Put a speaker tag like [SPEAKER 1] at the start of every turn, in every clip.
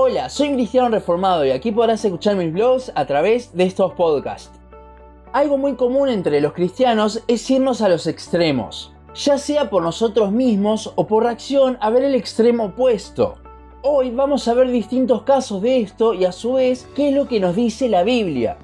[SPEAKER 1] Hola, soy cristiano reformado y aquí podrás escuchar mis blogs a través de estos podcasts. Algo muy común entre los cristianos es irnos a los extremos, ya sea por nosotros mismos o por reacción a ver el extremo opuesto. Hoy vamos a ver distintos casos de esto y a su vez qué es lo que nos dice la Biblia.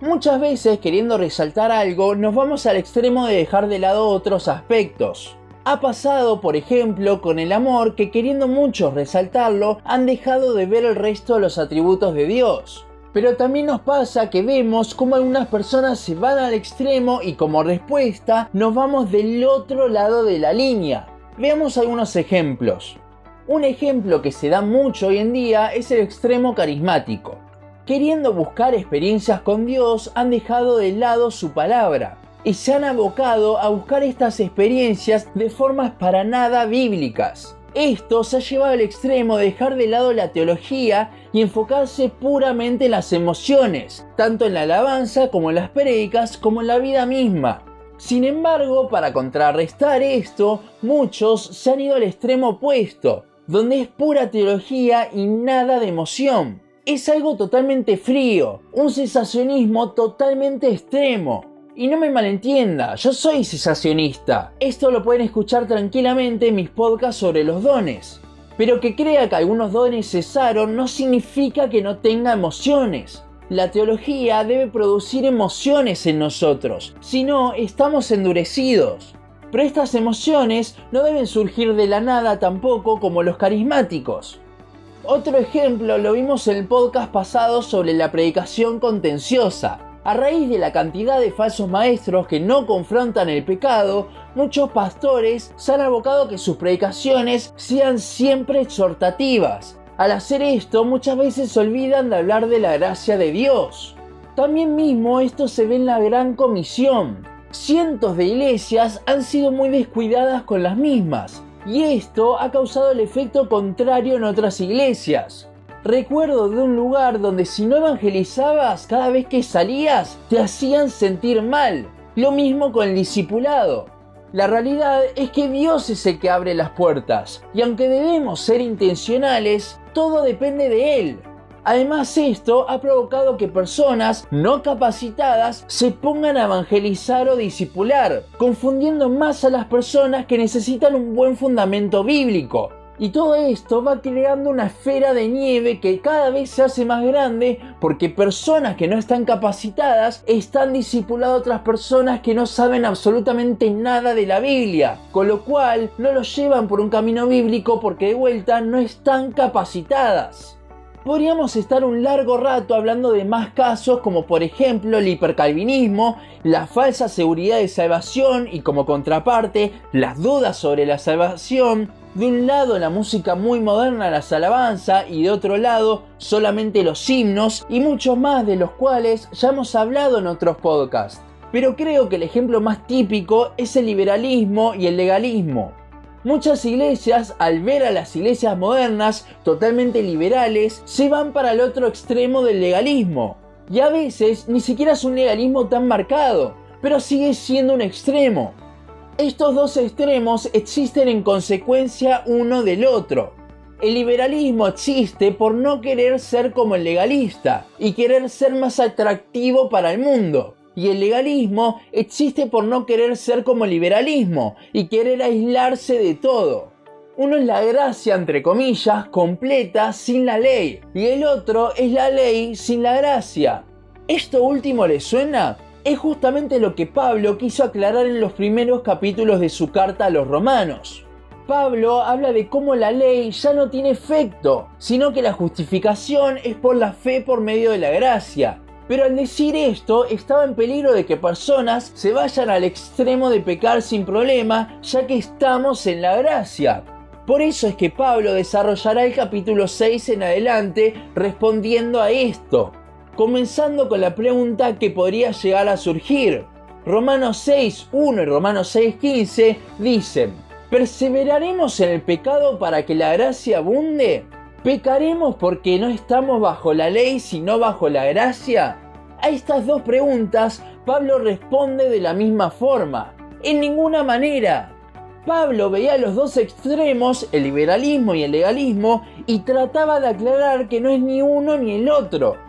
[SPEAKER 1] Muchas veces queriendo resaltar algo nos vamos al extremo de dejar de lado otros aspectos. Ha pasado, por ejemplo, con el amor que queriendo muchos resaltarlo han dejado de ver el resto de los atributos de Dios. Pero también nos pasa que vemos como algunas personas se van al extremo y como respuesta nos vamos del otro lado de la línea. Veamos algunos ejemplos. Un ejemplo que se da mucho hoy en día es el extremo carismático. Queriendo buscar experiencias con Dios han dejado de lado su palabra y se han abocado a buscar estas experiencias de formas para nada bíblicas. Esto se ha llevado al extremo de dejar de lado la teología y enfocarse puramente en las emociones, tanto en la alabanza como en las prédicas como en la vida misma. Sin embargo, para contrarrestar esto, muchos se han ido al extremo opuesto, donde es pura teología y nada de emoción. Es algo totalmente frío, un sensacionismo totalmente extremo, y no me malentienda, yo soy cesacionista. Esto lo pueden escuchar tranquilamente en mis podcasts sobre los dones. Pero que crea que algunos dones cesaron no significa que no tenga emociones. La teología debe producir emociones en nosotros, si no, estamos endurecidos. Pero estas emociones no deben surgir de la nada tampoco como los carismáticos. Otro ejemplo lo vimos en el podcast pasado sobre la predicación contenciosa. A raíz de la cantidad de falsos maestros que no confrontan el pecado, muchos pastores se han abocado que sus predicaciones sean siempre exhortativas. Al hacer esto, muchas veces se olvidan de hablar de la gracia de Dios. También mismo esto se ve en la gran comisión. Cientos de iglesias han sido muy descuidadas con las mismas, y esto ha causado el efecto contrario en otras iglesias. Recuerdo de un lugar donde si no evangelizabas cada vez que salías, te hacían sentir mal. Lo mismo con el discipulado. La realidad es que Dios es el que abre las puertas, y aunque debemos ser intencionales, todo depende de Él. Además esto ha provocado que personas no capacitadas se pongan a evangelizar o discipular, confundiendo más a las personas que necesitan un buen fundamento bíblico. Y todo esto va creando una esfera de nieve que cada vez se hace más grande porque personas que no están capacitadas están discipulando a otras personas que no saben absolutamente nada de la Biblia, con lo cual no los llevan por un camino bíblico porque de vuelta no están capacitadas. Podríamos estar un largo rato hablando de más casos como por ejemplo el hipercalvinismo, la falsa seguridad de salvación y como contraparte las dudas sobre la salvación, de un lado la música muy moderna, las alabanza, y de otro lado solamente los himnos y muchos más de los cuales ya hemos hablado en otros podcasts. Pero creo que el ejemplo más típico es el liberalismo y el legalismo. Muchas iglesias, al ver a las iglesias modernas totalmente liberales, se van para el otro extremo del legalismo. Y a veces ni siquiera es un legalismo tan marcado, pero sigue siendo un extremo. Estos dos extremos existen en consecuencia uno del otro. El liberalismo existe por no querer ser como el legalista y querer ser más atractivo para el mundo. Y el legalismo existe por no querer ser como el liberalismo y querer aislarse de todo. Uno es la gracia, entre comillas, completa sin la ley. Y el otro es la ley sin la gracia. ¿Esto último le suena? Es justamente lo que Pablo quiso aclarar en los primeros capítulos de su carta a los romanos. Pablo habla de cómo la ley ya no tiene efecto, sino que la justificación es por la fe por medio de la gracia. Pero al decir esto, estaba en peligro de que personas se vayan al extremo de pecar sin problema, ya que estamos en la gracia. Por eso es que Pablo desarrollará el capítulo 6 en adelante respondiendo a esto comenzando con la pregunta que podría llegar a surgir. Romanos 6.1 y Romanos 6.15 dicen, ¿perseveraremos en el pecado para que la gracia abunde? ¿Pecaremos porque no estamos bajo la ley sino bajo la gracia? A estas dos preguntas Pablo responde de la misma forma, en ninguna manera. Pablo veía los dos extremos, el liberalismo y el legalismo, y trataba de aclarar que no es ni uno ni el otro.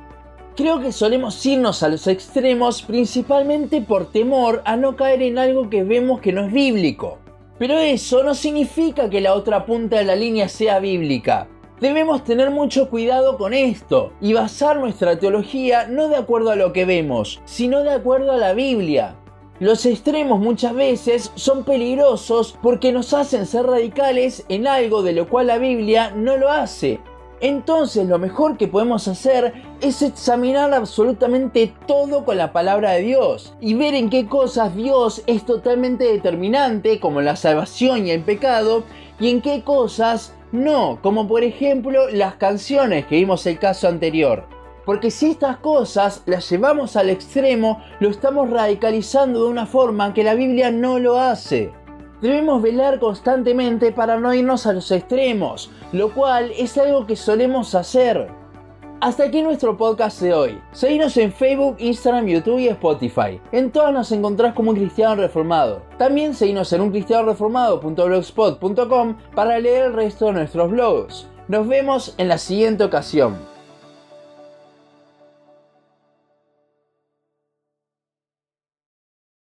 [SPEAKER 1] Creo que solemos irnos a los extremos principalmente por temor a no caer en algo que vemos que no es bíblico. Pero eso no significa que la otra punta de la línea sea bíblica. Debemos tener mucho cuidado con esto y basar nuestra teología no de acuerdo a lo que vemos, sino de acuerdo a la Biblia. Los extremos muchas veces son peligrosos porque nos hacen ser radicales en algo de lo cual la Biblia no lo hace. Entonces lo mejor que podemos hacer es examinar absolutamente todo con la palabra de Dios y ver en qué cosas Dios es totalmente determinante, como la salvación y el pecado, y en qué cosas no, como por ejemplo las canciones que vimos el caso anterior. Porque si estas cosas las llevamos al extremo, lo estamos radicalizando de una forma que la Biblia no lo hace. Debemos velar constantemente para no irnos a los extremos, lo cual es algo que solemos hacer. Hasta aquí nuestro podcast de hoy. Seguinos en Facebook, Instagram, YouTube y Spotify. En todas nos encontrás como un cristiano reformado. También seguinos en uncristianoreformado.blogspot.com para leer el resto de nuestros blogs. Nos vemos en la siguiente ocasión.